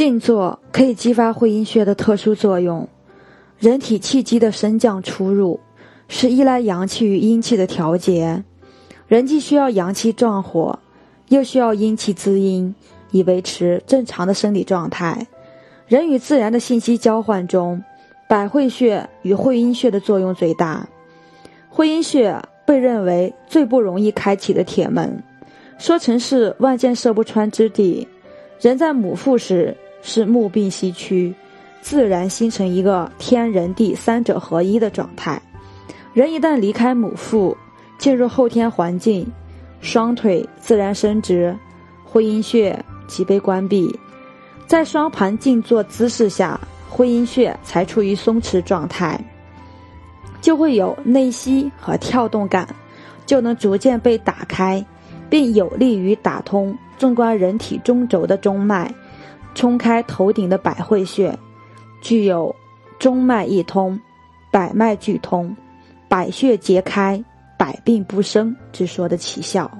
静坐可以激发会阴穴的特殊作用。人体气机的升降出入是依赖阳气与阴气的调节。人既需要阳气壮火，又需要阴气滋阴，以维持正常的生理状态。人与自然的信息交换中，百会穴与会阴穴的作用最大。会阴穴被认为最不容易开启的铁门，说成是万箭射不穿之地。人在母腹时是目病息躯，自然形成一个天人地三者合一的状态。人一旦离开母腹，进入后天环境，双腿自然伸直，会阴穴即被关闭。在双盘静坐姿势下，会阴穴才处于松弛状态，就会有内吸和跳动感，就能逐渐被打开，并有利于打通纵观人体中轴的中脉，冲开头顶的百会穴，具有中脉一通、百脉俱通、百穴皆开、百病不生之说的奇效。